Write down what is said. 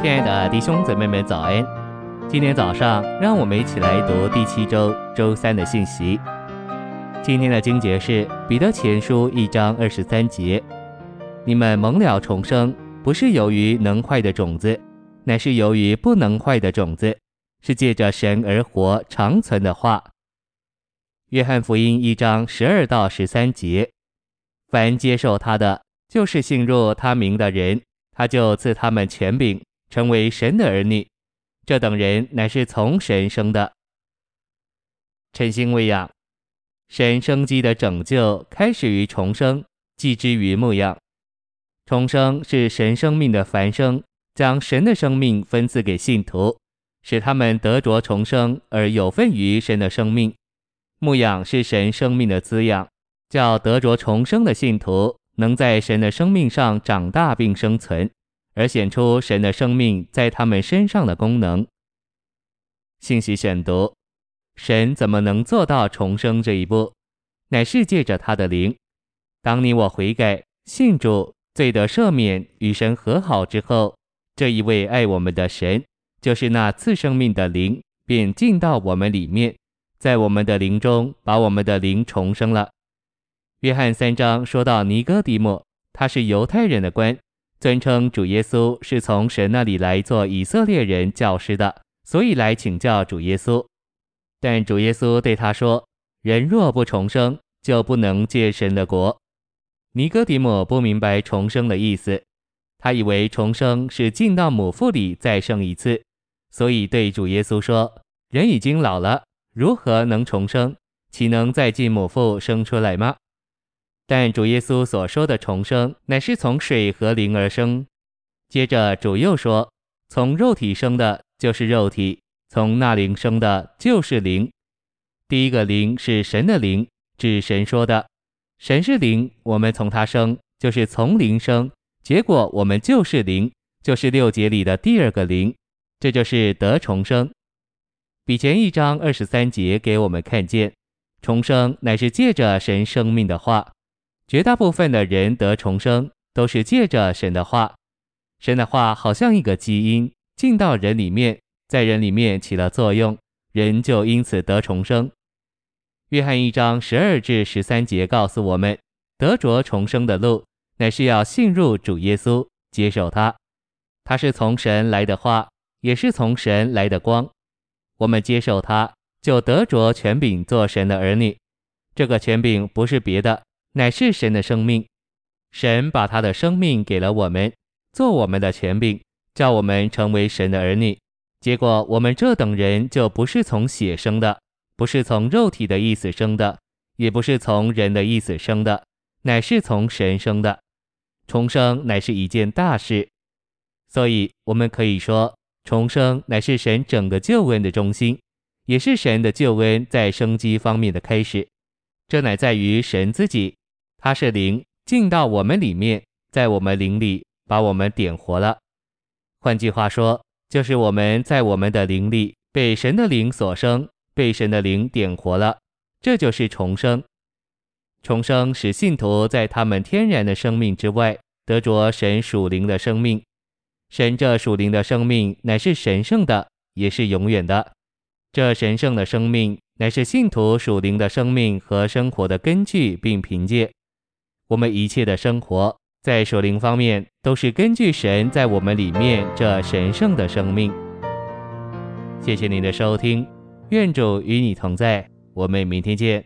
亲爱的弟兄姊妹们，早安！今天早上，让我们一起来读第七周周三的信息。今天的经节是彼得前书一章二十三节：“你们蒙了重生，不是由于能坏的种子，乃是由于不能坏的种子，是借着神而活长存的话。”约翰福音一章十二到十三节：“凡接受他的，就是信入他名的人，他就赐他们权柄。”成为神的儿女，这等人乃是从神生的。晨星喂养，神生机的拯救开始于重生，继之于牧养。重生是神生命的繁生，将神的生命分赐给信徒，使他们得着重生而有份于神的生命。牧养是神生命的滋养，叫得着重生的信徒能在神的生命上长大并生存。而显出神的生命在他们身上的功能。信息选读：神怎么能做到重生这一步？乃是借着他的灵。当你我悔改、信主、罪得赦免、与神和好之后，这一位爱我们的神，就是那赐生命的灵，便进到我们里面，在我们的灵中把我们的灵重生了。约翰三章说到尼哥底母，他是犹太人的官。尊称主耶稣是从神那里来做以色列人教师的，所以来请教主耶稣。但主耶稣对他说：“人若不重生，就不能见神的国。”尼哥底母不明白重生的意思，他以为重生是进到母腹里再生一次，所以对主耶稣说：“人已经老了，如何能重生？岂能再进母腹生出来吗？”但主耶稣所说的重生，乃是从水和灵而生。接着主又说：“从肉体生的，就是肉体；从那灵生的，就是灵。第一个灵是神的灵，指神说的。神是灵，我们从他生，就是从灵生。结果我们就是灵，就是六节里的第二个灵。这就是得重生。比前一章二十三节给我们看见，重生乃是借着神生命的话。绝大部分的人得重生，都是借着神的话。神的话好像一个基因进到人里面，在人里面起了作用，人就因此得重生。约翰一章十二至十三节告诉我们，得着重生的路，乃是要信入主耶稣，接受他。他是从神来的话，也是从神来的光。我们接受他，就得着权柄做神的儿女。这个权柄不是别的。乃是神的生命，神把他的生命给了我们，做我们的权柄，叫我们成为神的儿女。结果我们这等人就不是从血生的，不是从肉体的意思生的，也不是从人的意思生的，乃是从神生的。重生乃是一件大事，所以我们可以说，重生乃是神整个救恩的中心，也是神的救恩在生机方面的开始。这乃在于神自己。他是灵，进到我们里面，在我们灵里把我们点活了。换句话说，就是我们在我们的灵里被神的灵所生，被神的灵点活了。这就是重生。重生使信徒在他们天然的生命之外，得着神属灵的生命。神这属灵的生命乃是神圣的，也是永远的。这神圣的生命乃是信徒属灵的生命和生活的根据并凭借。我们一切的生活，在属灵方面，都是根据神在我们里面这神圣的生命。谢谢您的收听，愿主与你同在，我们明天见。